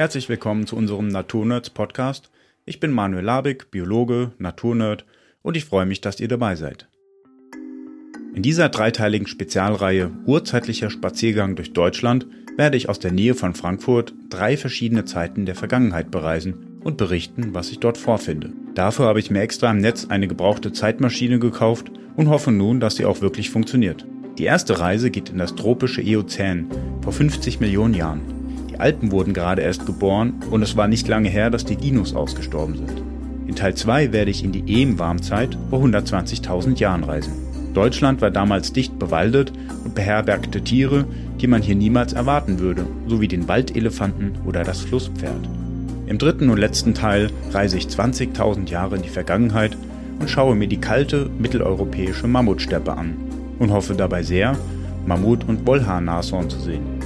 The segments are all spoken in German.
Herzlich willkommen zu unserem Naturnerds Podcast. Ich bin Manuel Labig, Biologe, Naturnerd und ich freue mich, dass ihr dabei seid. In dieser dreiteiligen Spezialreihe Urzeitlicher Spaziergang durch Deutschland werde ich aus der Nähe von Frankfurt drei verschiedene Zeiten der Vergangenheit bereisen und berichten, was ich dort vorfinde. Dafür habe ich mir extra im Netz eine gebrauchte Zeitmaschine gekauft und hoffe nun, dass sie auch wirklich funktioniert. Die erste Reise geht in das tropische Eozän vor 50 Millionen Jahren. Alpen wurden gerade erst geboren und es war nicht lange her, dass die Dinos ausgestorben sind. In Teil 2 werde ich in die Eem-Warmzeit vor 120.000 Jahren reisen. Deutschland war damals dicht bewaldet und beherbergte Tiere, die man hier niemals erwarten würde, so wie den Waldelefanten oder das Flusspferd. Im dritten und letzten Teil reise ich 20.000 Jahre in die Vergangenheit und schaue mir die kalte mitteleuropäische Mammutsteppe an und hoffe dabei sehr, Mammut- und Wollhaar-Nashorn zu sehen.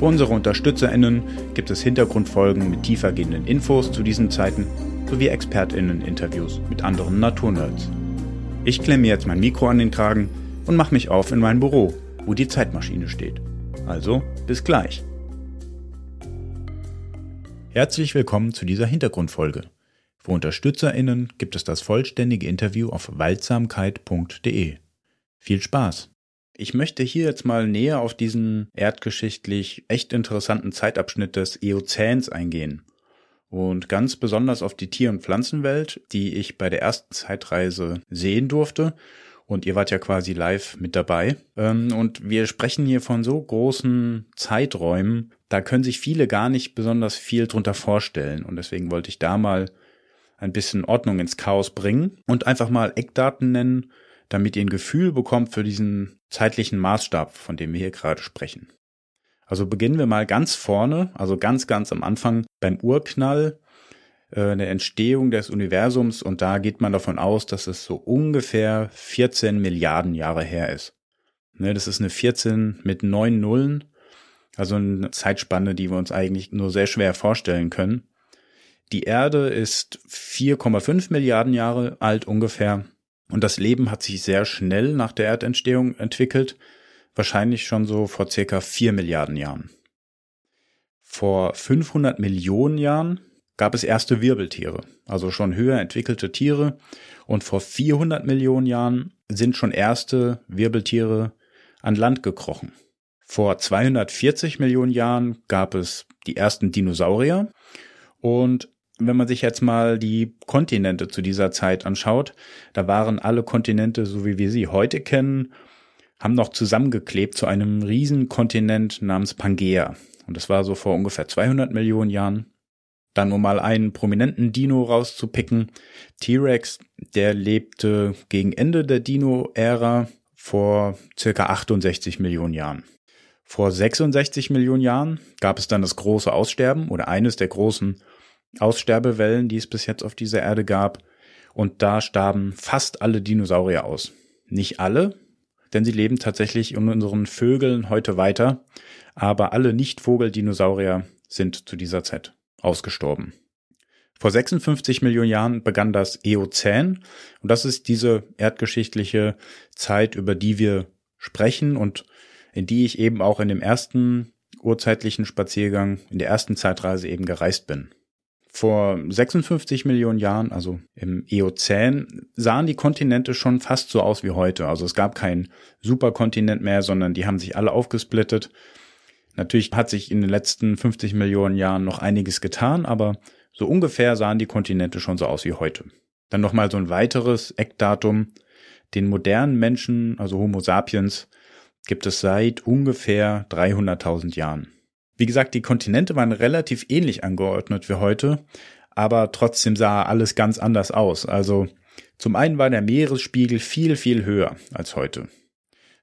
Für unsere UnterstützerInnen gibt es Hintergrundfolgen mit tiefergehenden Infos zu diesen Zeiten sowie ExpertInnen-Interviews mit anderen Naturnerds. Ich klemme jetzt mein Mikro an den Kragen und mache mich auf in mein Büro, wo die Zeitmaschine steht. Also, bis gleich. Herzlich willkommen zu dieser Hintergrundfolge. Für UnterstützerInnen gibt es das vollständige Interview auf waldsamkeit.de. Viel Spaß! Ich möchte hier jetzt mal näher auf diesen erdgeschichtlich echt interessanten Zeitabschnitt des Eozäns eingehen. Und ganz besonders auf die Tier- und Pflanzenwelt, die ich bei der ersten Zeitreise sehen durfte und ihr wart ja quasi live mit dabei. Ähm, und wir sprechen hier von so großen Zeiträumen, da können sich viele gar nicht besonders viel drunter vorstellen. Und deswegen wollte ich da mal ein bisschen Ordnung ins Chaos bringen und einfach mal Eckdaten nennen, damit ihr ein Gefühl bekommt für diesen zeitlichen Maßstab, von dem wir hier gerade sprechen. Also beginnen wir mal ganz vorne, also ganz, ganz am Anfang beim Urknall äh, eine Entstehung des Universums und da geht man davon aus, dass es so ungefähr 14 Milliarden Jahre her ist. Ne, das ist eine 14 mit neun Nullen, also eine Zeitspanne, die wir uns eigentlich nur sehr schwer vorstellen können. Die Erde ist 4,5 Milliarden Jahre alt ungefähr und das Leben hat sich sehr schnell nach der Erdentstehung entwickelt, wahrscheinlich schon so vor circa 4 Milliarden Jahren. Vor 500 Millionen Jahren gab es erste Wirbeltiere, also schon höher entwickelte Tiere. Und vor 400 Millionen Jahren sind schon erste Wirbeltiere an Land gekrochen. Vor 240 Millionen Jahren gab es die ersten Dinosaurier. Und wenn man sich jetzt mal die Kontinente zu dieser Zeit anschaut, da waren alle Kontinente, so wie wir sie heute kennen, haben noch zusammengeklebt zu einem Riesenkontinent namens Pangea. Und das war so vor ungefähr 200 Millionen Jahren. Dann um mal einen prominenten Dino rauszupicken. T-Rex, der lebte gegen Ende der Dino-Ära vor circa 68 Millionen Jahren. Vor 66 Millionen Jahren gab es dann das große Aussterben oder eines der großen Aussterbewellen, die es bis jetzt auf dieser Erde gab. Und da starben fast alle Dinosaurier aus. Nicht alle, denn sie leben tatsächlich in unseren Vögeln heute weiter. Aber alle Nicht-Vogel-Dinosaurier sind zu dieser Zeit ausgestorben. Vor 56 Millionen Jahren begann das Eozän und das ist diese erdgeschichtliche Zeit, über die wir sprechen und in die ich eben auch in dem ersten urzeitlichen Spaziergang, in der ersten Zeitreise eben gereist bin. Vor 56 Millionen Jahren, also im Eozän, sahen die Kontinente schon fast so aus wie heute. Also es gab keinen Superkontinent mehr, sondern die haben sich alle aufgesplittet Natürlich hat sich in den letzten 50 Millionen Jahren noch einiges getan, aber so ungefähr sahen die Kontinente schon so aus wie heute. Dann nochmal so ein weiteres Eckdatum. Den modernen Menschen, also Homo sapiens, gibt es seit ungefähr 300.000 Jahren. Wie gesagt, die Kontinente waren relativ ähnlich angeordnet wie heute, aber trotzdem sah alles ganz anders aus. Also zum einen war der Meeresspiegel viel, viel höher als heute.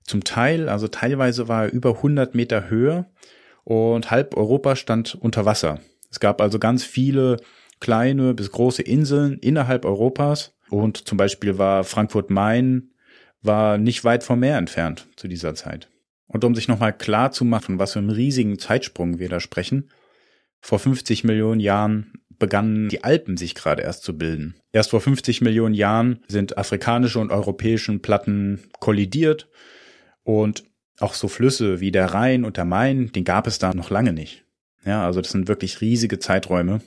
Zum Teil, also teilweise war er über 100 Meter Höhe und halb Europa stand unter Wasser. Es gab also ganz viele kleine bis große Inseln innerhalb Europas und zum Beispiel war Frankfurt Main war nicht weit vom Meer entfernt zu dieser Zeit. Und um sich nochmal klar zu machen, was für einen riesigen Zeitsprung wir da sprechen, vor 50 Millionen Jahren begannen die Alpen sich gerade erst zu bilden. Erst vor 50 Millionen Jahren sind afrikanische und europäischen Platten kollidiert und auch so Flüsse wie der Rhein und der Main, den gab es da noch lange nicht. Ja, also das sind wirklich riesige Zeiträume.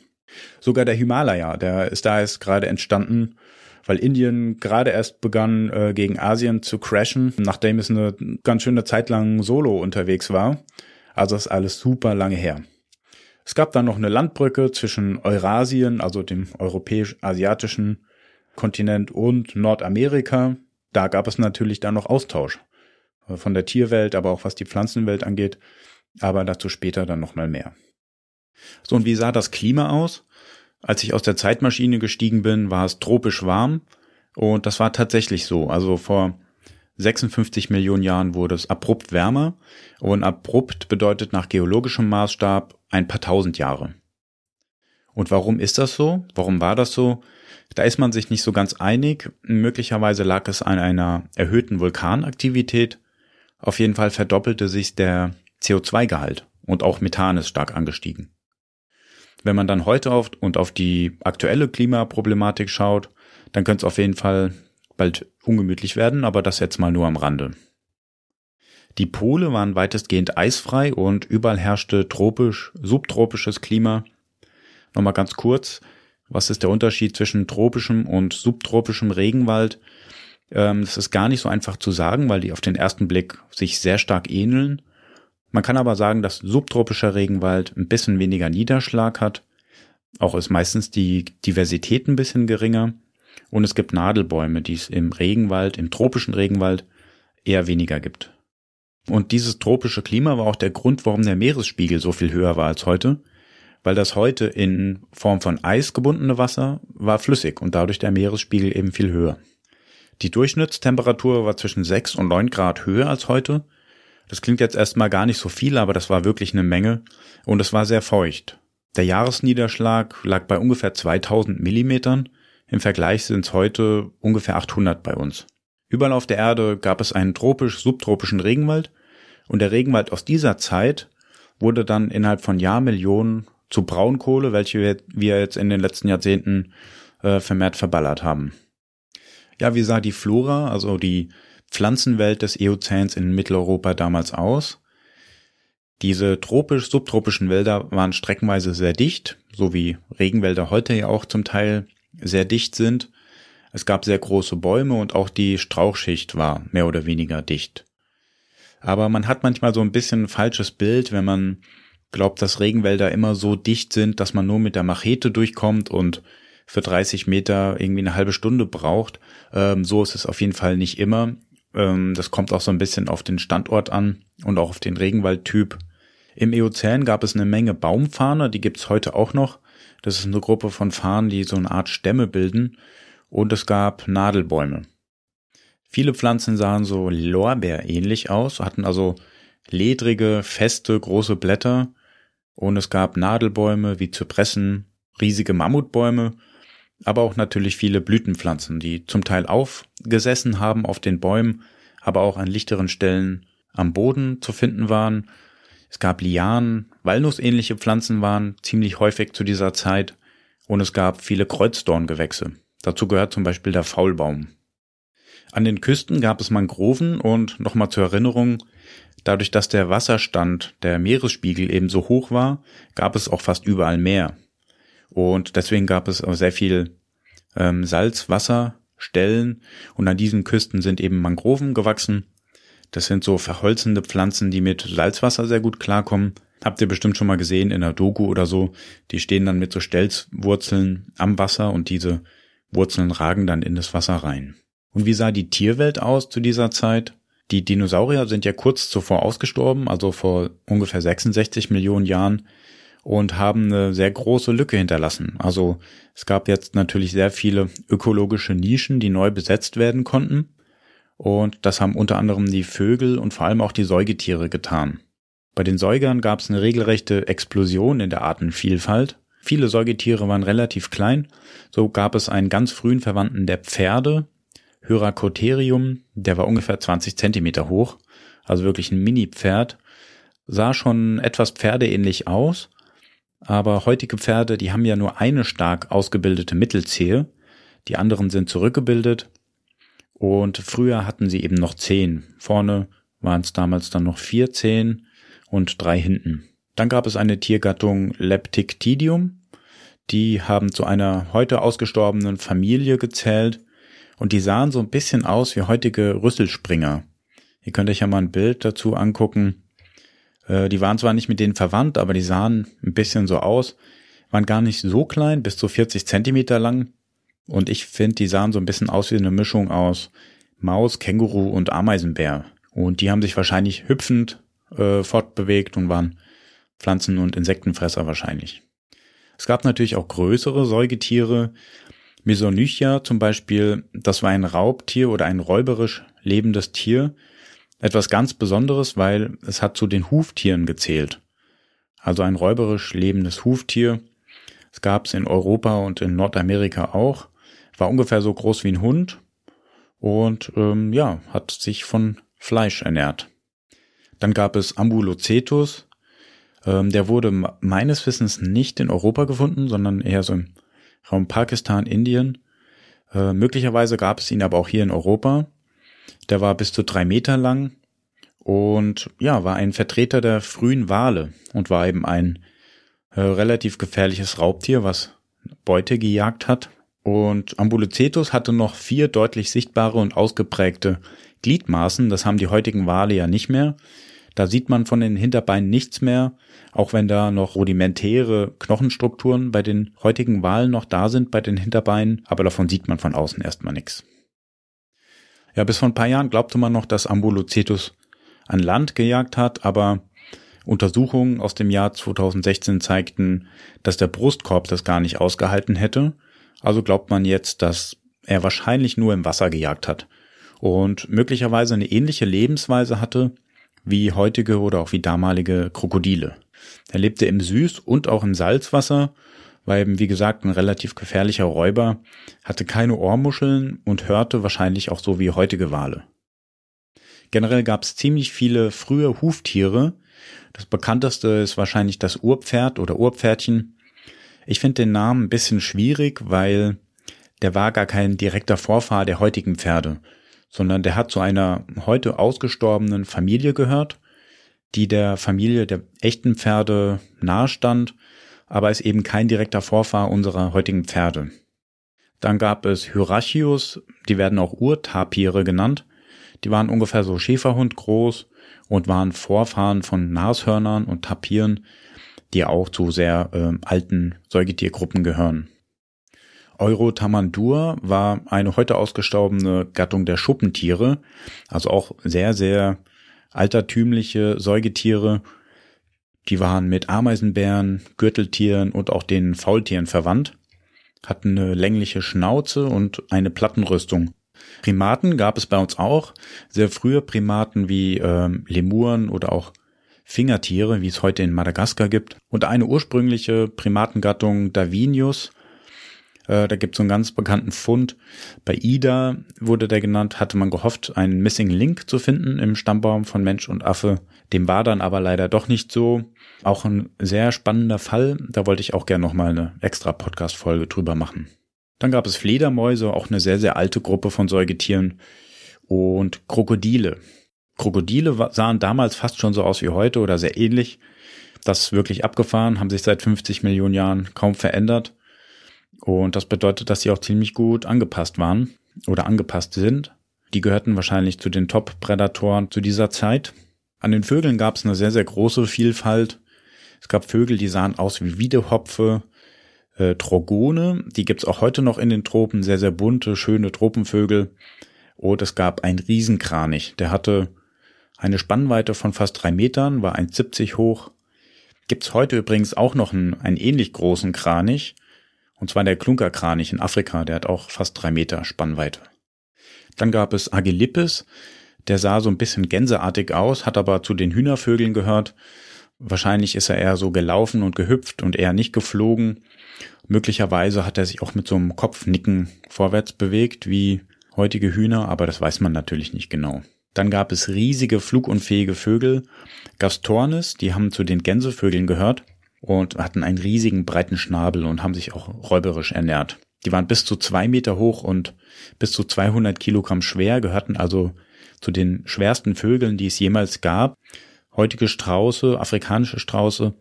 Sogar der Himalaya, der ist da jetzt gerade entstanden, weil Indien gerade erst begann, äh, gegen Asien zu crashen, nachdem es eine ganz schöne Zeit lang solo unterwegs war. Also ist alles super lange her. Es gab dann noch eine Landbrücke zwischen Eurasien, also dem europäisch-asiatischen Kontinent und Nordamerika. Da gab es natürlich dann noch Austausch äh, von der Tierwelt, aber auch was die Pflanzenwelt angeht. Aber dazu später dann nochmal mehr. So, und wie sah das Klima aus? Als ich aus der Zeitmaschine gestiegen bin, war es tropisch warm. Und das war tatsächlich so. Also vor 56 Millionen Jahren wurde es abrupt wärmer. Und abrupt bedeutet nach geologischem Maßstab ein paar tausend Jahre. Und warum ist das so? Warum war das so? Da ist man sich nicht so ganz einig. Möglicherweise lag es an einer erhöhten Vulkanaktivität. Auf jeden Fall verdoppelte sich der CO2-Gehalt und auch Methan ist stark angestiegen. Wenn man dann heute auf und auf die aktuelle Klimaproblematik schaut, dann könnte es auf jeden Fall bald ungemütlich werden, aber das jetzt mal nur am Rande. Die Pole waren weitestgehend eisfrei und überall herrschte tropisch, subtropisches Klima. Nochmal ganz kurz, was ist der Unterschied zwischen tropischem und subtropischem Regenwald? Ähm, das ist gar nicht so einfach zu sagen, weil die auf den ersten Blick sich sehr stark ähneln. Man kann aber sagen, dass subtropischer Regenwald ein bisschen weniger Niederschlag hat. Auch ist meistens die Diversität ein bisschen geringer. Und es gibt Nadelbäume, die es im Regenwald, im tropischen Regenwald eher weniger gibt. Und dieses tropische Klima war auch der Grund, warum der Meeresspiegel so viel höher war als heute, weil das heute in Form von Eis gebundene Wasser war flüssig und dadurch der Meeresspiegel eben viel höher. Die Durchschnittstemperatur war zwischen 6 und 9 Grad höher als heute das klingt jetzt erstmal gar nicht so viel, aber das war wirklich eine Menge und es war sehr feucht. Der Jahresniederschlag lag bei ungefähr 2000 Millimetern. Im Vergleich sind es heute ungefähr 800 bei uns. Überall auf der Erde gab es einen tropisch-subtropischen Regenwald und der Regenwald aus dieser Zeit wurde dann innerhalb von Jahrmillionen zu Braunkohle, welche wir jetzt in den letzten Jahrzehnten äh, vermehrt verballert haben. Ja, wie sah die Flora, also die Pflanzenwelt des Eozäns in Mitteleuropa damals aus. Diese tropisch-subtropischen Wälder waren streckenweise sehr dicht, so wie Regenwälder heute ja auch zum Teil sehr dicht sind. Es gab sehr große Bäume und auch die Strauchschicht war mehr oder weniger dicht. Aber man hat manchmal so ein bisschen ein falsches Bild, wenn man glaubt, dass Regenwälder immer so dicht sind, dass man nur mit der Machete durchkommt und für 30 Meter irgendwie eine halbe Stunde braucht. Ähm, so ist es auf jeden Fall nicht immer. Ähm, das kommt auch so ein bisschen auf den Standort an und auch auf den Regenwaldtyp. Im Eozän gab es eine Menge Baumfarne, die gibt's heute auch noch. Das ist eine Gruppe von Farnen, die so eine Art Stämme bilden. Und es gab Nadelbäume. Viele Pflanzen sahen so Lorbeer-ähnlich aus, hatten also ledrige, feste, große Blätter. Und es gab Nadelbäume wie Zypressen, riesige Mammutbäume aber auch natürlich viele Blütenpflanzen, die zum Teil aufgesessen haben auf den Bäumen, aber auch an lichteren Stellen am Boden zu finden waren. Es gab Lianen, Walnussähnliche Pflanzen waren ziemlich häufig zu dieser Zeit und es gab viele Kreuzdorngewächse. Dazu gehört zum Beispiel der Faulbaum. An den Küsten gab es Mangroven und nochmal zur Erinnerung, dadurch, dass der Wasserstand, der Meeresspiegel eben so hoch war, gab es auch fast überall Meer. Und deswegen gab es sehr viel ähm, Salzwasserstellen und an diesen Küsten sind eben Mangroven gewachsen. Das sind so verholzende Pflanzen, die mit Salzwasser sehr gut klarkommen. Habt ihr bestimmt schon mal gesehen in der Doku oder so. Die stehen dann mit so Stelzwurzeln am Wasser und diese Wurzeln ragen dann in das Wasser rein. Und wie sah die Tierwelt aus zu dieser Zeit? Die Dinosaurier sind ja kurz zuvor ausgestorben, also vor ungefähr 66 Millionen Jahren und haben eine sehr große Lücke hinterlassen. Also es gab jetzt natürlich sehr viele ökologische Nischen, die neu besetzt werden konnten. Und das haben unter anderem die Vögel und vor allem auch die Säugetiere getan. Bei den Säugern gab es eine regelrechte Explosion in der Artenvielfalt. Viele Säugetiere waren relativ klein. So gab es einen ganz frühen Verwandten der Pferde, Hyracotherium, der war ungefähr 20 Zentimeter hoch, also wirklich ein Mini-Pferd, sah schon etwas pferdeähnlich aus aber heutige Pferde, die haben ja nur eine stark ausgebildete Mittelzehe. Die anderen sind zurückgebildet. Und früher hatten sie eben noch zehn. Vorne waren es damals dann noch vier Zehen und drei hinten. Dann gab es eine Tiergattung Leptictidium. Die haben zu einer heute ausgestorbenen Familie gezählt und die sahen so ein bisschen aus wie heutige Rüsselspringer. Ihr könnt euch ja mal ein Bild dazu angucken. Äh, die waren zwar nicht mit denen verwandt, aber die sahen ein bisschen so aus, waren gar nicht so klein, bis zu 40 Zentimeter lang. Und ich finde, die sahen so ein bisschen aus wie eine Mischung aus Maus, Känguru und Ameisenbär. Und die haben sich wahrscheinlich hüpfend äh, fortbewegt und waren Pflanzen- und Insektenfresser wahrscheinlich. Es gab natürlich auch größere Säugetiere. Mesonychia zum Beispiel, das war ein Raubtier oder ein räuberisch lebendes Tier. Etwas ganz Besonderes, weil es hat zu den Huftieren gezählt. Also ein räuberisch lebendes Huftier. Es gab es in Europa und in Nordamerika auch. War ungefähr so groß wie ein Hund und ähm, ja, hat sich von Fleisch ernährt. Dann gab es Ambulocetus. Ähm, der wurde meines Wissens nicht in Europa gefunden, sondern eher so im Raum Pakistan, Indien. Äh, möglicherweise gab es ihn aber auch hier in Europa. Der war bis zu drei Meter lang und ja, war ein Vertreter der frühen Wale und war eben ein äh, relativ gefährliches Raubtier, was Beute gejagt hat. Und Ambulocetus hatte noch vier deutlich sichtbare und ausgeprägte Gliedmaßen. Das haben die heutigen Wale ja nicht mehr. Da sieht man von den Hinterbeinen nichts mehr, auch wenn da noch rudimentäre Knochenstrukturen bei den heutigen Walen noch da sind bei den Hinterbeinen, aber davon sieht man von außen erstmal nichts. Ja, bis vor ein paar Jahren glaubte man noch, dass Ambulocetus an Land gejagt hat, aber Untersuchungen aus dem Jahr 2016 zeigten, dass der Brustkorb das gar nicht ausgehalten hätte. Also glaubt man jetzt, dass er wahrscheinlich nur im Wasser gejagt hat und möglicherweise eine ähnliche Lebensweise hatte wie heutige oder auch wie damalige Krokodile. Er lebte im Süß- und auch im Salzwasser, war eben wie gesagt ein relativ gefährlicher Räuber, hatte keine Ohrmuscheln und hörte wahrscheinlich auch so wie heutige Wale. Generell gab es ziemlich viele frühe Huftiere. Das bekannteste ist wahrscheinlich das Urpferd oder Urpferdchen. Ich finde den Namen ein bisschen schwierig, weil der war gar kein direkter Vorfahr der heutigen Pferde, sondern der hat zu einer heute ausgestorbenen Familie gehört, die der Familie der echten Pferde nahestand, aber ist eben kein direkter Vorfahr unserer heutigen Pferde. Dann gab es Hyrachius, die werden auch Urtapire genannt. Die waren ungefähr so Schäferhund groß und waren Vorfahren von Nashörnern und Tapiren, die auch zu sehr äh, alten Säugetiergruppen gehören. Eurotamandur war eine heute ausgestorbene Gattung der Schuppentiere, also auch sehr, sehr altertümliche Säugetiere. Die waren mit Ameisenbären, Gürteltieren und auch den Faultieren verwandt, hatten eine längliche Schnauze und eine Plattenrüstung. Primaten gab es bei uns auch, sehr frühe Primaten wie ähm, Lemuren oder auch Fingertiere, wie es heute in Madagaskar gibt. Und eine ursprüngliche Primatengattung Davinius äh, da gibt es so einen ganz bekannten Fund. Bei Ida wurde der genannt, hatte man gehofft, einen Missing Link zu finden im Stammbaum von Mensch und Affe. Dem war dann aber leider doch nicht so. Auch ein sehr spannender Fall. Da wollte ich auch gerne nochmal eine extra Podcast-Folge drüber machen. Dann gab es Fledermäuse, auch eine sehr, sehr alte Gruppe von Säugetieren. Und Krokodile. Krokodile sahen damals fast schon so aus wie heute oder sehr ähnlich. Das ist wirklich abgefahren, haben sich seit 50 Millionen Jahren kaum verändert. Und das bedeutet, dass sie auch ziemlich gut angepasst waren oder angepasst sind. Die gehörten wahrscheinlich zu den Top-Prädatoren zu dieser Zeit. An den Vögeln gab es eine sehr, sehr große Vielfalt. Es gab Vögel, die sahen aus wie Wiedehopfe, äh, Trogone, die gibt's auch heute noch in den Tropen, sehr, sehr bunte, schöne Tropenvögel. Und es gab einen Riesenkranich, der hatte eine Spannweite von fast drei Metern, war 1,70 hoch. Gibt's heute übrigens auch noch einen, einen ähnlich großen Kranich, und zwar der Klunkerkranich in Afrika, der hat auch fast drei Meter Spannweite. Dann gab es Agilippus, der sah so ein bisschen gänseartig aus, hat aber zu den Hühnervögeln gehört. Wahrscheinlich ist er eher so gelaufen und gehüpft und eher nicht geflogen. Möglicherweise hat er sich auch mit so einem Kopfnicken vorwärts bewegt, wie heutige Hühner, aber das weiß man natürlich nicht genau. Dann gab es riesige flugunfähige Vögel, Gastornis, die haben zu den Gänsevögeln gehört und hatten einen riesigen breiten Schnabel und haben sich auch räuberisch ernährt. Die waren bis zu zwei Meter hoch und bis zu 200 Kilogramm schwer, gehörten also zu den schwersten Vögeln, die es jemals gab. Heutige Strauße, afrikanische Strauße,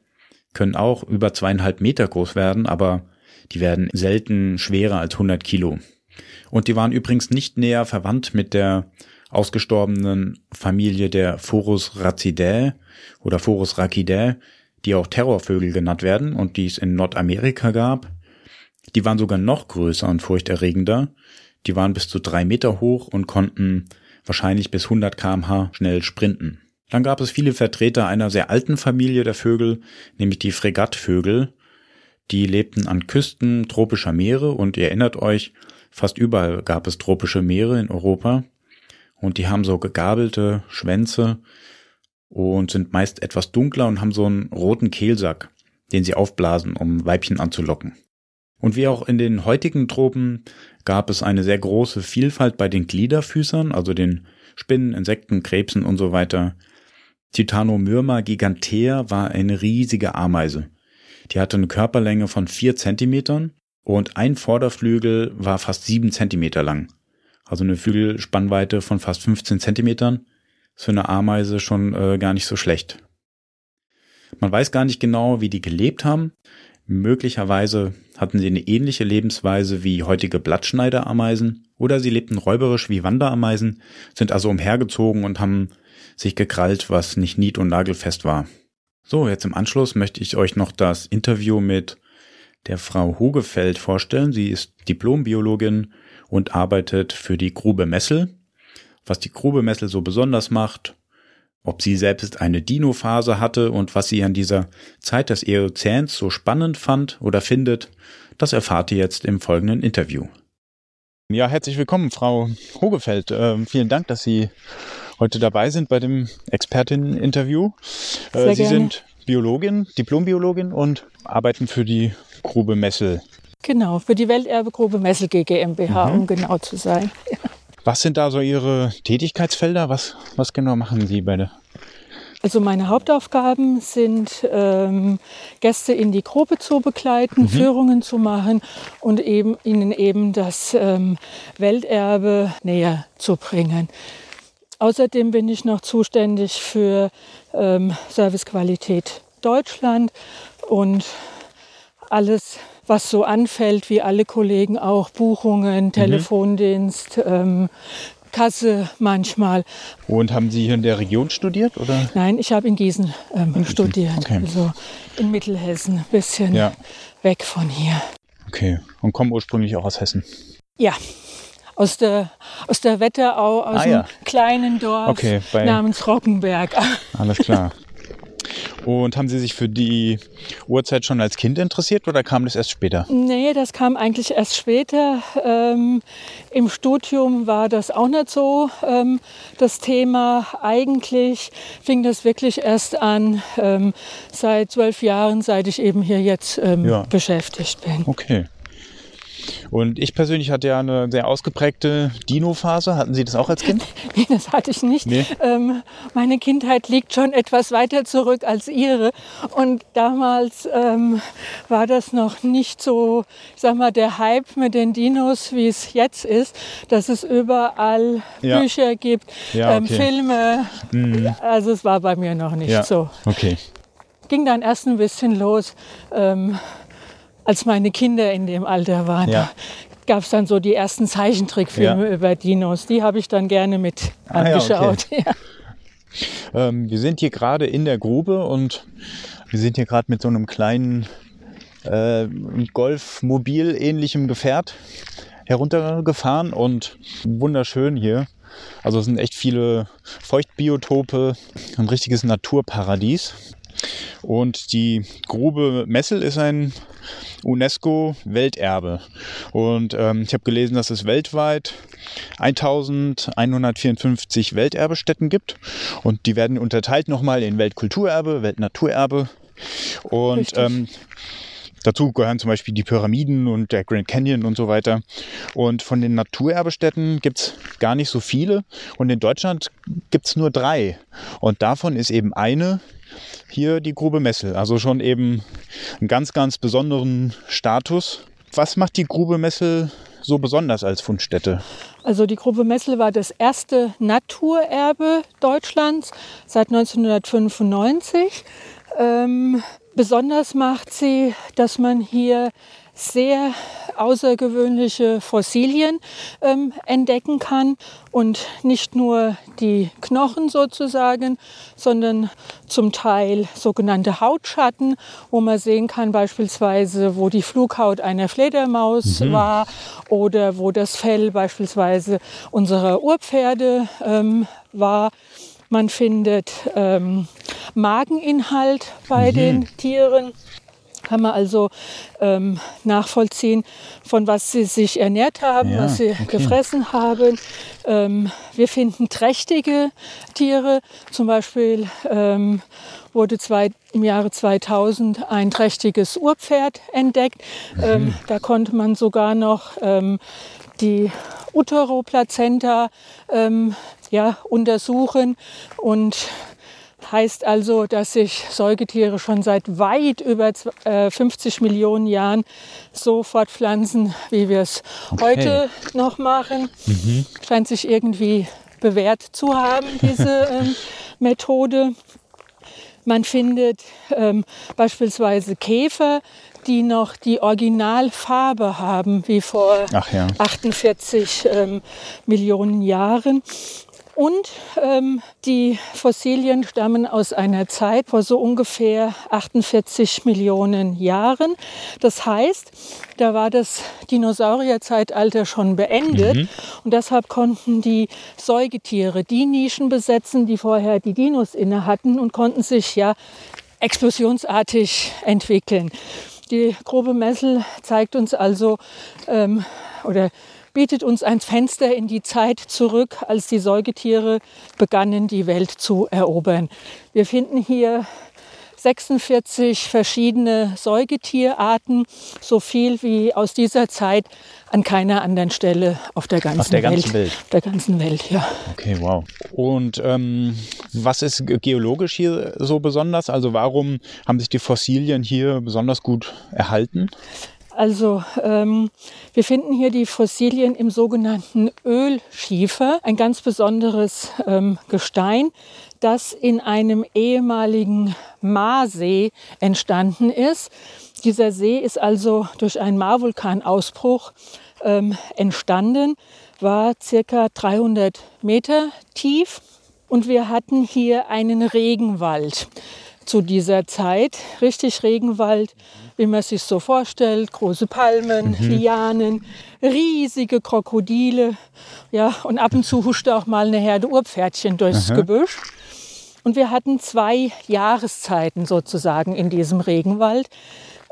können auch über zweieinhalb Meter groß werden, aber die werden selten schwerer als 100 Kilo. Und die waren übrigens nicht näher verwandt mit der ausgestorbenen Familie der Phorus racidae oder Phorus racidae, die auch Terrorvögel genannt werden und die es in Nordamerika gab. Die waren sogar noch größer und furchterregender. Die waren bis zu drei Meter hoch und konnten wahrscheinlich bis 100 kmh schnell sprinten. Dann gab es viele Vertreter einer sehr alten Familie der Vögel, nämlich die Fregattvögel. Die lebten an Küsten tropischer Meere und ihr erinnert euch, fast überall gab es tropische Meere in Europa. Und die haben so gegabelte Schwänze und sind meist etwas dunkler und haben so einen roten Kehlsack, den sie aufblasen, um Weibchen anzulocken. Und wie auch in den heutigen Tropen gab es eine sehr große Vielfalt bei den Gliederfüßern, also den Spinnen, Insekten, Krebsen und so weiter. Titanomyrma gigantea war eine riesige Ameise. Die hatte eine Körperlänge von vier Zentimetern und ein Vorderflügel war fast sieben Zentimeter lang. Also eine Flügelspannweite von fast 15 Zentimetern. Für eine Ameise schon äh, gar nicht so schlecht. Man weiß gar nicht genau, wie die gelebt haben. Möglicherweise hatten sie eine ähnliche Lebensweise wie heutige Blattschneiderameisen oder sie lebten räuberisch wie Wanderameisen, sind also umhergezogen und haben sich gekrallt, was nicht nied- und nagelfest war. So, jetzt im Anschluss möchte ich euch noch das Interview mit der Frau Hogefeld vorstellen. Sie ist Diplombiologin und arbeitet für die Grube Messel. Was die Grube Messel so besonders macht, ob sie selbst eine Dino-Phase hatte und was sie an dieser Zeit des Eozäns so spannend fand oder findet, das erfahrt ihr jetzt im folgenden Interview. Ja, herzlich willkommen, Frau Hogefeld. Ähm, vielen Dank, dass Sie heute dabei sind bei dem Expertinnen-Interview. Äh, Sie sind Biologin, Diplombiologin und arbeiten für die Grube Messel. Genau, für die Welterbegrube Messel GmbH, mhm. um genau zu sein. Was sind da so Ihre Tätigkeitsfelder? Was, was genau machen Sie bei der? Also meine Hauptaufgaben sind, ähm, Gäste in die Gruppe zu begleiten, mhm. Führungen zu machen und eben ihnen eben das ähm, Welterbe näher zu bringen. Außerdem bin ich noch zuständig für ähm, Servicequalität Deutschland und alles was so anfällt, wie alle Kollegen auch, Buchungen, mhm. Telefondienst, ähm, Kasse manchmal. Und haben Sie hier in der Region studiert? Oder? Nein, ich habe in Gießen ähm, in studiert. Okay. Also in Mittelhessen, ein bisschen ja. weg von hier. Okay, und kommen ursprünglich auch aus Hessen? Ja, aus der, aus der Wetterau, aus ah, einem ja. kleinen Dorf okay, namens Rockenberg. Alles klar. Und haben Sie sich für die Uhrzeit schon als Kind interessiert oder kam das erst später? Nee, das kam eigentlich erst später. Ähm, Im Studium war das auch nicht so ähm, das Thema. Eigentlich fing das wirklich erst an ähm, seit zwölf Jahren, seit ich eben hier jetzt ähm, ja. beschäftigt bin. Okay. Und ich persönlich hatte ja eine sehr ausgeprägte Dino-Phase. Hatten Sie das auch als Kind? nee, das hatte ich nicht. Nee. Ähm, meine Kindheit liegt schon etwas weiter zurück als Ihre. Und damals ähm, war das noch nicht so, ich sag mal, der Hype mit den Dinos, wie es jetzt ist, dass es überall ja. Bücher gibt, ja, ähm, okay. ähm, Filme. Mhm. Also es war bei mir noch nicht ja. so. Okay. Ging dann erst ein bisschen los. Ähm, als meine Kinder in dem Alter waren. Ja. gab es dann so die ersten Zeichentrickfilme ja. über Dinos. Die habe ich dann gerne mit ah, angeschaut. Ja, okay. ähm, wir sind hier gerade in der Grube und wir sind hier gerade mit so einem kleinen äh, Golfmobil-ähnlichem Gefährt heruntergefahren und wunderschön hier. Also es sind echt viele Feuchtbiotope, ein richtiges Naturparadies. Und die Grube Messel ist ein UNESCO-Welterbe. Und ähm, ich habe gelesen, dass es weltweit 1154 Welterbestätten gibt. Und die werden unterteilt nochmal in Weltkulturerbe, Weltnaturerbe. Und ähm, Dazu gehören zum Beispiel die Pyramiden und der Grand Canyon und so weiter. Und von den Naturerbestätten gibt es gar nicht so viele. Und in Deutschland gibt es nur drei. Und davon ist eben eine hier die Grube Messel. Also schon eben einen ganz, ganz besonderen Status. Was macht die Grube Messel so besonders als Fundstätte? Also die Grube Messel war das erste Naturerbe Deutschlands seit 1995. Ähm, Besonders macht sie, dass man hier sehr außergewöhnliche Fossilien ähm, entdecken kann und nicht nur die Knochen sozusagen, sondern zum Teil sogenannte Hautschatten, wo man sehen kann beispielsweise, wo die Flughaut einer Fledermaus mhm. war oder wo das Fell beispielsweise unserer Urpferde ähm, war. Man findet ähm, Mageninhalt bei mhm. den Tieren kann man also ähm, nachvollziehen, von was sie sich ernährt haben, ja, was sie okay. gefressen haben. Ähm, wir finden trächtige Tiere. Zum Beispiel ähm, wurde zwei, im Jahre 2000 ein trächtiges Urpferd entdeckt. Mhm. Ähm, da konnte man sogar noch ähm, die Uteroplazenta ähm, ja, untersuchen und Heißt also, dass sich Säugetiere schon seit weit über 50 äh, Millionen Jahren so fortpflanzen, wie wir es okay. heute noch machen. Mhm. Scheint sich irgendwie bewährt zu haben, diese ähm, Methode. Man findet ähm, beispielsweise Käfer, die noch die Originalfarbe haben, wie vor ja. 48 ähm, Millionen Jahren. Und ähm, die Fossilien stammen aus einer Zeit vor so ungefähr 48 Millionen Jahren. Das heißt, da war das Dinosaurierzeitalter schon beendet mhm. und deshalb konnten die Säugetiere die Nischen besetzen, die vorher die Dinos inne hatten und konnten sich ja explosionsartig entwickeln. Die grobe Messel zeigt uns also ähm, oder bietet uns ein Fenster in die Zeit zurück, als die Säugetiere begannen, die Welt zu erobern. Wir finden hier 46 verschiedene Säugetierarten, so viel wie aus dieser Zeit an keiner anderen Stelle auf der ganzen, auf der ganzen Welt. Welt. Auf der ganzen Welt, ja. Okay, wow. Und ähm, was ist geologisch hier so besonders? Also warum haben sich die Fossilien hier besonders gut erhalten? Also ähm, wir finden hier die Fossilien im sogenannten Ölschiefer, ein ganz besonderes ähm, Gestein, das in einem ehemaligen Marsee entstanden ist. Dieser See ist also durch einen Marvulkanausbruch ähm, entstanden, war circa 300 Meter tief und wir hatten hier einen Regenwald zu dieser Zeit, richtig Regenwald wie man sich so vorstellt. Große Palmen, mhm. Lianen, riesige Krokodile. Ja, und ab und zu huschte auch mal eine Herde Urpferdchen durchs Aha. Gebüsch. Und wir hatten zwei Jahreszeiten sozusagen in diesem Regenwald.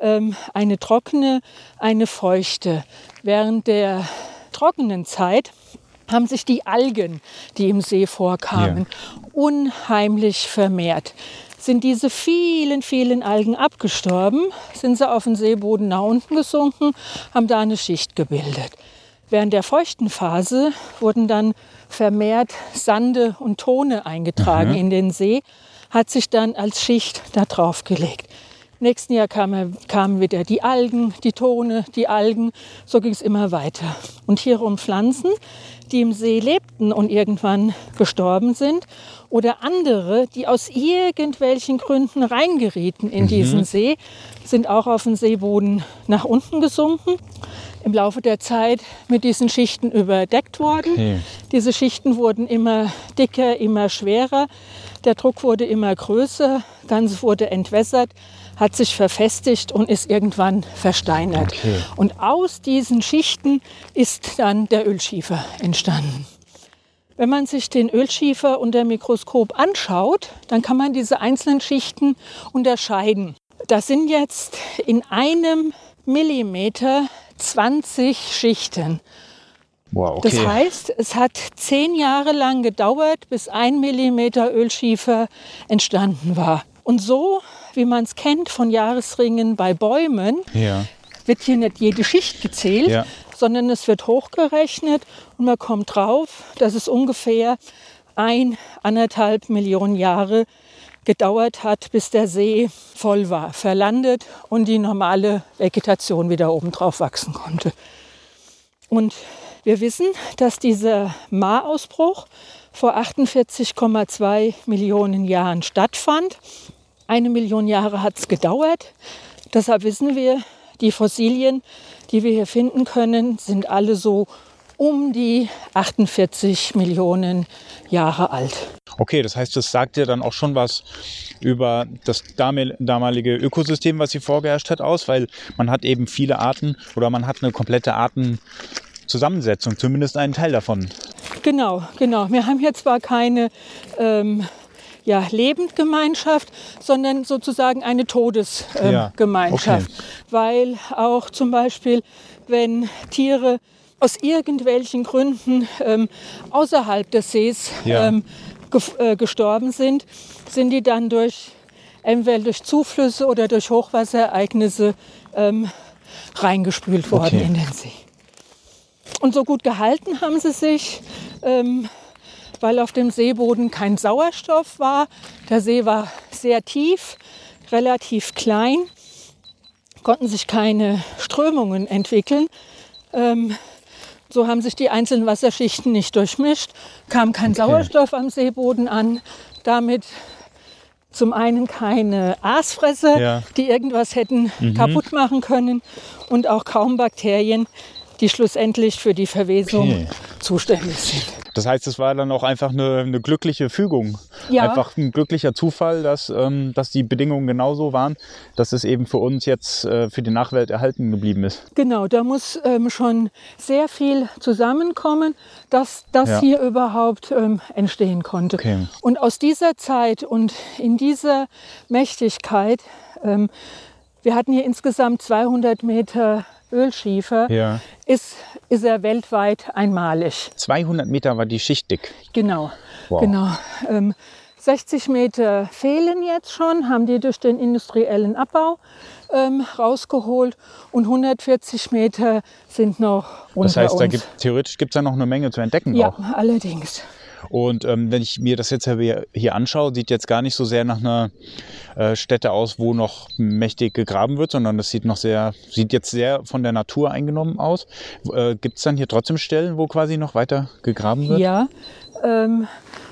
Ähm, eine trockene, eine feuchte. Während der trockenen Zeit haben sich die Algen, die im See vorkamen, ja. unheimlich vermehrt sind diese vielen, vielen Algen abgestorben, sind sie auf den Seeboden nach unten gesunken, haben da eine Schicht gebildet. Während der feuchten Phase wurden dann vermehrt Sande und Tone eingetragen mhm. in den See, hat sich dann als Schicht da drauf gelegt. Nächsten Jahr kamen, kamen wieder die Algen, die Tone, die Algen. So ging es immer weiter. Und hier um Pflanzen, die im See lebten und irgendwann gestorben sind oder andere, die aus irgendwelchen Gründen reingerieten in mhm. diesen See, sind auch auf den Seeboden nach unten gesunken. Im Laufe der Zeit mit diesen Schichten überdeckt worden. Okay. Diese Schichten wurden immer dicker, immer schwerer. Der Druck wurde immer größer, Ganze wurde entwässert, hat sich verfestigt und ist irgendwann versteinert. Okay. Und aus diesen Schichten ist dann der Ölschiefer entstanden. Wenn man sich den Ölschiefer unter dem Mikroskop anschaut, dann kann man diese einzelnen Schichten unterscheiden. Das sind jetzt in einem Millimeter 20 Schichten. Wow, okay. Das heißt, es hat zehn Jahre lang gedauert, bis ein Millimeter Ölschiefer entstanden war. Und so, wie man es kennt von Jahresringen bei Bäumen, ja. wird hier nicht jede Schicht gezählt, ja sondern es wird hochgerechnet und man kommt drauf, dass es ungefähr ein, anderthalb Millionen Jahre gedauert hat, bis der See voll war, verlandet und die normale Vegetation wieder oben drauf wachsen konnte. Und wir wissen, dass dieser Marausbruch vor 48,2 Millionen Jahren stattfand. Eine Million Jahre hat es gedauert. Deshalb wissen wir, die Fossilien, die wir hier finden können, sind alle so um die 48 Millionen Jahre alt. Okay, das heißt, das sagt ja dann auch schon was über das damalige Ökosystem, was hier vorgeherrscht hat, aus, weil man hat eben viele Arten oder man hat eine komplette Artenzusammensetzung, zumindest einen Teil davon. Genau, genau. Wir haben hier zwar keine ähm, ja, Lebendgemeinschaft, sondern sozusagen eine Todesgemeinschaft. Ähm, ja. okay. Weil auch zum Beispiel, wenn Tiere aus irgendwelchen Gründen ähm, außerhalb des Sees ja. ähm, ge äh, gestorben sind, sind die dann durch entweder durch Zuflüsse oder durch Hochwasserereignisse ähm, reingespült worden okay. in den See. Und so gut gehalten haben sie sich, ähm, weil auf dem Seeboden kein Sauerstoff war. Der See war sehr tief, relativ klein, konnten sich keine Strömungen entwickeln. Ähm, so haben sich die einzelnen Wasserschichten nicht durchmischt, kam kein okay. Sauerstoff am Seeboden an. Damit zum einen keine Aasfresser, ja. die irgendwas hätten mhm. kaputt machen können und auch kaum Bakterien, die schlussendlich für die Verwesung okay. zuständig sind. Das heißt, es war dann auch einfach eine, eine glückliche Fügung. Ja. Einfach ein glücklicher Zufall, dass, ähm, dass die Bedingungen genauso waren, dass es eben für uns jetzt äh, für die Nachwelt erhalten geblieben ist. Genau, da muss ähm, schon sehr viel zusammenkommen, dass das ja. hier überhaupt ähm, entstehen konnte. Okay. Und aus dieser Zeit und in dieser Mächtigkeit, ähm, wir hatten hier insgesamt 200 Meter Ölschiefer, ja. ist, ist er weltweit einmalig. 200 Meter war die Schicht dick. Genau, wow. genau. Ähm, 60 Meter fehlen jetzt schon, haben die durch den industriellen Abbau ähm, rausgeholt und 140 Meter sind noch unter Das heißt, uns. Da gibt, theoretisch gibt es da noch eine Menge zu entdecken. Ja, auch. allerdings. Und ähm, wenn ich mir das jetzt hier anschaue, sieht jetzt gar nicht so sehr nach einer äh, Stätte aus, wo noch mächtig gegraben wird, sondern das sieht noch sehr, sieht jetzt sehr von der Natur eingenommen aus. Äh, Gibt es dann hier trotzdem Stellen, wo quasi noch weiter gegraben wird? Ja, ähm,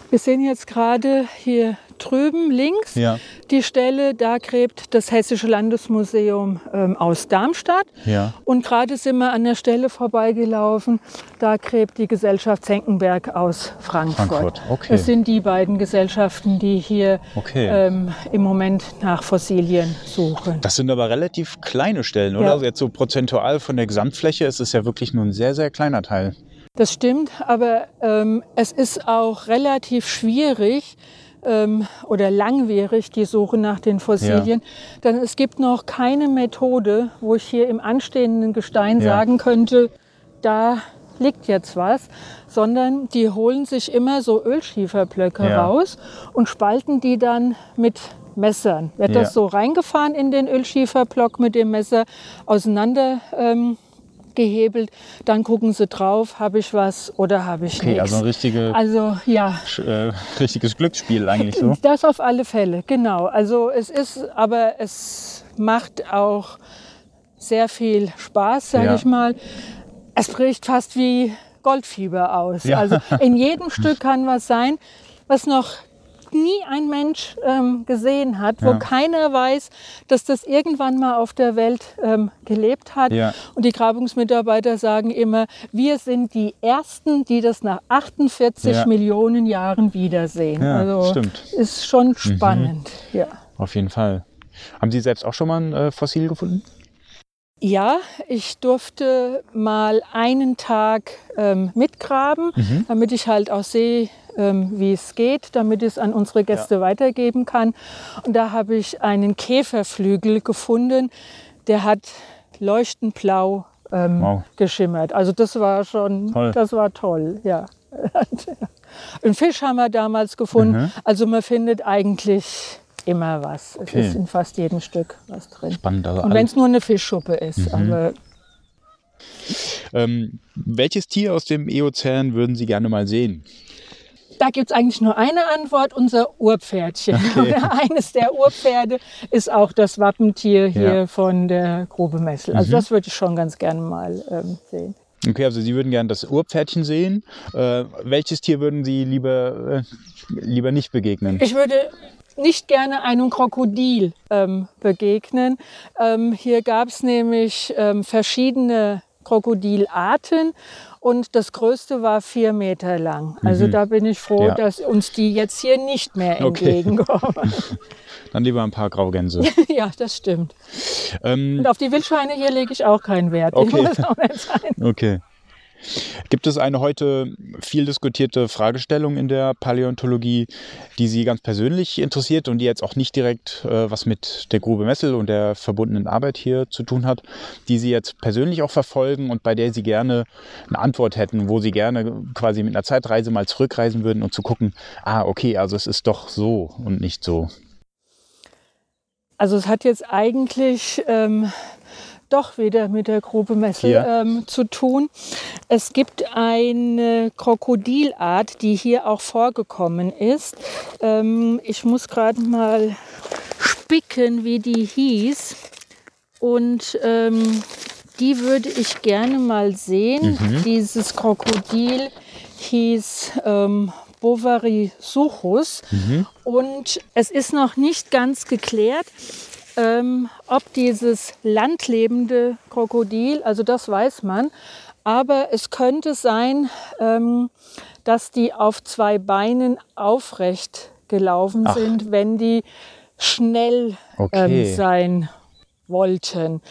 wir sehen jetzt gerade hier drüben links ja. die Stelle, da gräbt das Hessische Landesmuseum ähm, aus Darmstadt. Ja. Und gerade sind wir an der Stelle vorbeigelaufen, da gräbt die Gesellschaft Senckenberg aus Frankfurt. Frankfurt. Okay. Das sind die beiden Gesellschaften, die hier okay. ähm, im Moment nach Fossilien suchen. Das sind aber relativ kleine Stellen, oder? Ja. Also jetzt so prozentual von der Gesamtfläche ist es ja wirklich nur ein sehr, sehr kleiner Teil. Das stimmt, aber ähm, es ist auch relativ schwierig, ähm, oder langwierig, die Suche nach den Fossilien. Ja. Denn es gibt noch keine Methode, wo ich hier im anstehenden Gestein ja. sagen könnte, da liegt jetzt was, sondern die holen sich immer so Ölschieferblöcke ja. raus und spalten die dann mit Messern. Wird das so reingefahren in den Ölschieferblock mit dem Messer, auseinander ähm, gehebelt, dann gucken sie drauf, habe ich was oder habe ich okay, nichts. Also ein richtige, also, ja. Äh, richtiges Glücksspiel eigentlich so. Das auf alle Fälle, genau. Also es ist, aber es macht auch sehr viel Spaß, sage ja. ich mal. Es bricht fast wie Goldfieber aus. Ja. Also in jedem Stück kann was sein, was noch nie ein Mensch ähm, gesehen hat, wo ja. keiner weiß, dass das irgendwann mal auf der Welt ähm, gelebt hat. Ja. Und die Grabungsmitarbeiter sagen immer, wir sind die Ersten, die das nach 48 ja. Millionen Jahren wiedersehen. also stimmt. ist schon mhm. spannend. Mhm. Ja. Auf jeden Fall. Haben Sie selbst auch schon mal ein äh, Fossil gefunden? Ja, ich durfte mal einen Tag ähm, mitgraben, mhm. damit ich halt auch sehe, ähm, wie es geht, damit ich es an unsere Gäste ja. weitergeben kann. Und da habe ich einen Käferflügel gefunden, der hat leuchtend blau ähm, wow. geschimmert. Also das war schon, toll. das war toll, ja. Einen Fisch haben wir damals gefunden. Mhm. Also man findet eigentlich immer was. Okay. Es ist in fast jedem Stück was drin. Spannend. Also Und wenn es nur eine Fischschuppe ist. Mhm. Aber ähm, welches Tier aus dem Eozän würden Sie gerne mal sehen? Da gibt es eigentlich nur eine Antwort, unser Urpferdchen. Okay. Eines der Urpferde ist auch das Wappentier hier ja. von der Grube Messel. Also mhm. das würde ich schon ganz gerne mal ähm, sehen. Okay, also Sie würden gerne das Urpferdchen sehen. Äh, welches Tier würden Sie lieber, äh, lieber nicht begegnen? Ich würde nicht gerne einem Krokodil ähm, begegnen. Ähm, hier gab es nämlich ähm, verschiedene Krokodilarten und das größte war vier Meter lang. Also mhm. da bin ich froh, ja. dass uns die jetzt hier nicht mehr entgegenkommen. Okay. Dann lieber ein paar Graugänse. ja, das stimmt. Ähm, und auf die Wildschweine hier lege ich auch keinen Wert. Okay. okay. Gibt es eine heute viel diskutierte Fragestellung in der Paläontologie, die Sie ganz persönlich interessiert und die jetzt auch nicht direkt äh, was mit der Grube Messel und der verbundenen Arbeit hier zu tun hat, die Sie jetzt persönlich auch verfolgen und bei der Sie gerne eine Antwort hätten, wo Sie gerne quasi mit einer Zeitreise mal zurückreisen würden und zu gucken, ah, okay, also es ist doch so und nicht so? Also es hat jetzt eigentlich ähm, doch wieder mit der Grube Messel ja. ähm, zu tun. Es gibt eine Krokodilart, die hier auch vorgekommen ist. Ähm, ich muss gerade mal spicken, wie die hieß. Und ähm, die würde ich gerne mal sehen. Mhm. Dieses Krokodil hieß ähm, Bovary suchus. Mhm. Und es ist noch nicht ganz geklärt, ähm, ob dieses landlebende Krokodil, also das weiß man, aber es könnte sein, ähm, dass die auf zwei Beinen aufrecht gelaufen Ach. sind, wenn die schnell ähm, okay. ähm, sein wollten.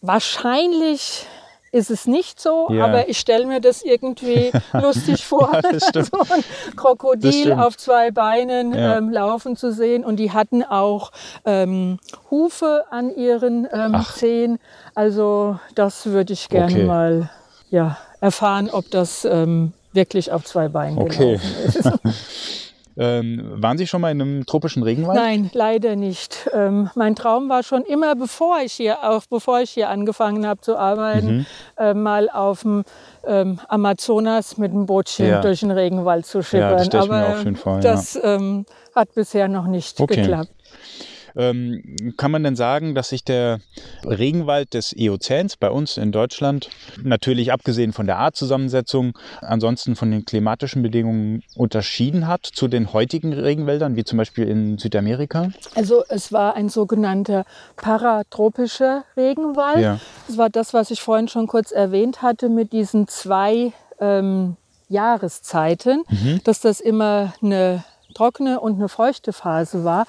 Wahrscheinlich ist es nicht so, ja. aber ich stelle mir das irgendwie lustig vor, ja, so ein Krokodil auf zwei Beinen ja. ähm, laufen zu sehen. Und die hatten auch ähm, Hufe an ihren ähm, Zehen. Also das würde ich gerne okay. mal ja, erfahren, ob das ähm, wirklich auf zwei Beinen okay. gelaufen ist. Ähm, waren Sie schon mal in einem tropischen Regenwald? Nein, leider nicht. Ähm, mein Traum war schon immer, bevor ich hier, auch bevor ich hier angefangen habe zu arbeiten, mhm. äh, mal auf dem ähm, Amazonas mit dem Bootchen ja. durch den Regenwald zu schippern. Ja, das Aber vor, das ähm, hat bisher noch nicht okay. geklappt. Ähm, kann man denn sagen, dass sich der Regenwald des Eozäns bei uns in Deutschland, natürlich abgesehen von der Artzusammensetzung, ansonsten von den klimatischen Bedingungen unterschieden hat zu den heutigen Regenwäldern, wie zum Beispiel in Südamerika? Also es war ein sogenannter paratropischer Regenwald. Ja. Das war das, was ich vorhin schon kurz erwähnt hatte mit diesen zwei ähm, Jahreszeiten, mhm. dass das immer eine trockene und eine feuchte Phase war.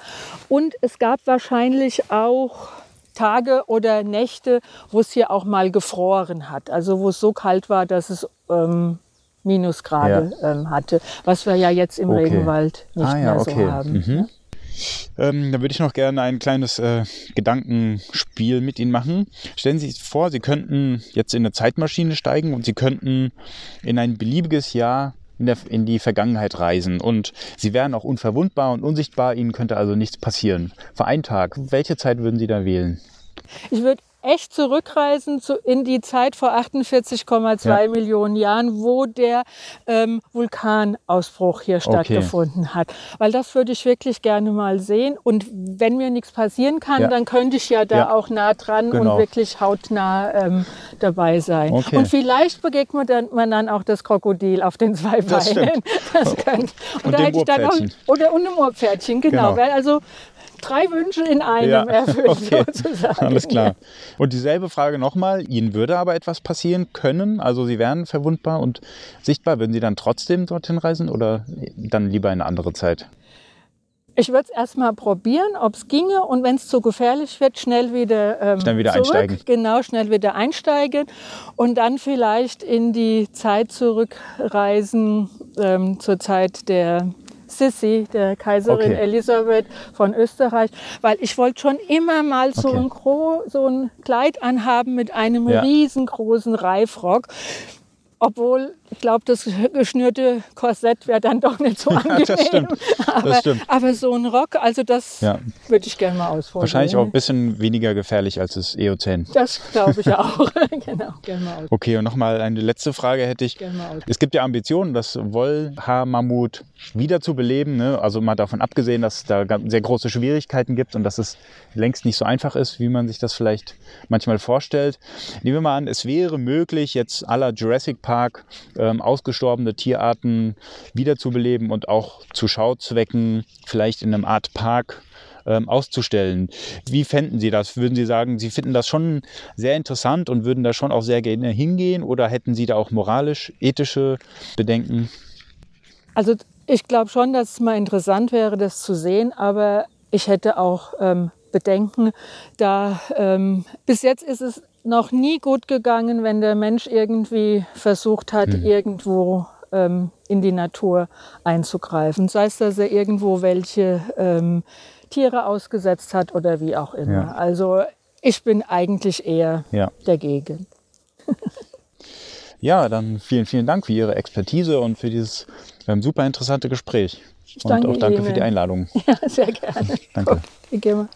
Und es gab wahrscheinlich auch Tage oder Nächte, wo es hier auch mal gefroren hat. Also wo es so kalt war, dass es ähm, Minusgrade ja. ähm, hatte, was wir ja jetzt im okay. Regenwald nicht ah, ja, mehr okay. so haben. Mhm. Ne? Ähm, da würde ich noch gerne ein kleines äh, Gedankenspiel mit Ihnen machen. Stellen Sie sich vor, Sie könnten jetzt in eine Zeitmaschine steigen und Sie könnten in ein beliebiges Jahr in, der, in die Vergangenheit reisen und sie wären auch unverwundbar und unsichtbar, ihnen könnte also nichts passieren. Für einen Tag, welche Zeit würden Sie da wählen? Ich würde echt zurückreisen zu, in die Zeit vor 48,2 ja. Millionen Jahren, wo der ähm, Vulkanausbruch hier stattgefunden okay. hat. Weil das würde ich wirklich gerne mal sehen. Und wenn mir nichts passieren kann, ja. dann könnte ich ja da ja. auch nah dran genau. und wirklich hautnah ähm, dabei sein. Okay. Und vielleicht begegnet man dann auch das Krokodil auf den zwei Beinen. Das, das könnte. Und, und da hätte ich dann auch, oder und ein Ohrpferdchen, genau. genau. Also drei Wünsche in einem ja, erfüllt, okay. sozusagen. Alles klar. Und dieselbe Frage nochmal. Ihnen würde aber etwas passieren können? Also Sie wären verwundbar und sichtbar. Würden Sie dann trotzdem dorthin reisen oder dann lieber in eine andere Zeit? Ich würde es erstmal probieren, ob es ginge und wenn es zu gefährlich wird, schnell wieder, ähm, schnell wieder zurück. einsteigen. Genau, schnell wieder einsteigen und dann vielleicht in die Zeit zurückreisen, ähm, zur Zeit der Sissi, der Kaiserin okay. Elisabeth von Österreich, weil ich wollte schon immer mal so, okay. ein, so ein Kleid anhaben mit einem ja. riesengroßen Reifrock. Obwohl, ich glaube, das geschnürte Korsett wäre dann doch nicht so angenehm. das stimmt. Aber, das stimmt. aber so ein Rock, also das ja. würde ich gerne mal ausprobieren. Wahrscheinlich auch ein bisschen weniger gefährlich als das Eozän. Das glaube ich auch. genau, gerne mal aus. Okay, und nochmal eine letzte Frage hätte ich. Gerne mal aus. Es gibt ja Ambitionen, das Wollhaarmammut wieder zu beleben. Ne? Also mal davon abgesehen, dass es da sehr große Schwierigkeiten gibt und dass es längst nicht so einfach ist, wie man sich das vielleicht manchmal vorstellt. Nehmen wir mal an, es wäre möglich, jetzt aller Jurassic Park ähm, ausgestorbene Tierarten wiederzubeleben und auch zu Schauzwecken vielleicht in einem Art Park ähm, auszustellen. Wie fänden Sie das? Würden Sie sagen, Sie finden das schon sehr interessant und würden da schon auch sehr gerne hingehen oder hätten Sie da auch moralisch, ethische Bedenken? Also ich glaube schon, dass es mal interessant wäre, das zu sehen, aber ich hätte auch ähm, Bedenken, da ähm, bis jetzt ist es noch nie gut gegangen, wenn der Mensch irgendwie versucht hat, mhm. irgendwo ähm, in die Natur einzugreifen. Sei es, dass er irgendwo welche ähm, Tiere ausgesetzt hat oder wie auch immer. Ja. Also ich bin eigentlich eher ja. dagegen. ja, dann vielen, vielen Dank für Ihre Expertise und für dieses ähm, super interessante Gespräch. Ich und auch danke Ihnen. für die Einladung. Ja, sehr gerne. danke. Okay,